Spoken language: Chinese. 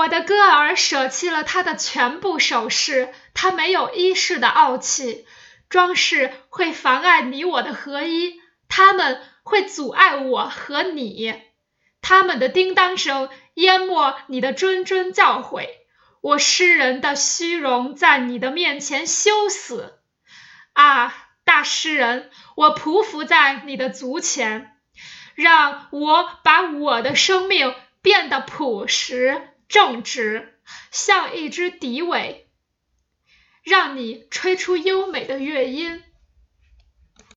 我的歌儿舍弃了他的全部首饰，他没有衣饰的傲气。装饰会妨碍你我的合一，他们会阻碍我和你。他们的叮当声淹没你的谆谆教诲。我诗人的虚荣在你的面前羞死。啊，大诗人，我匍匐在你的足前，让我把我的生命变得朴实。正直，像一只笛尾，让你吹出优美的乐音。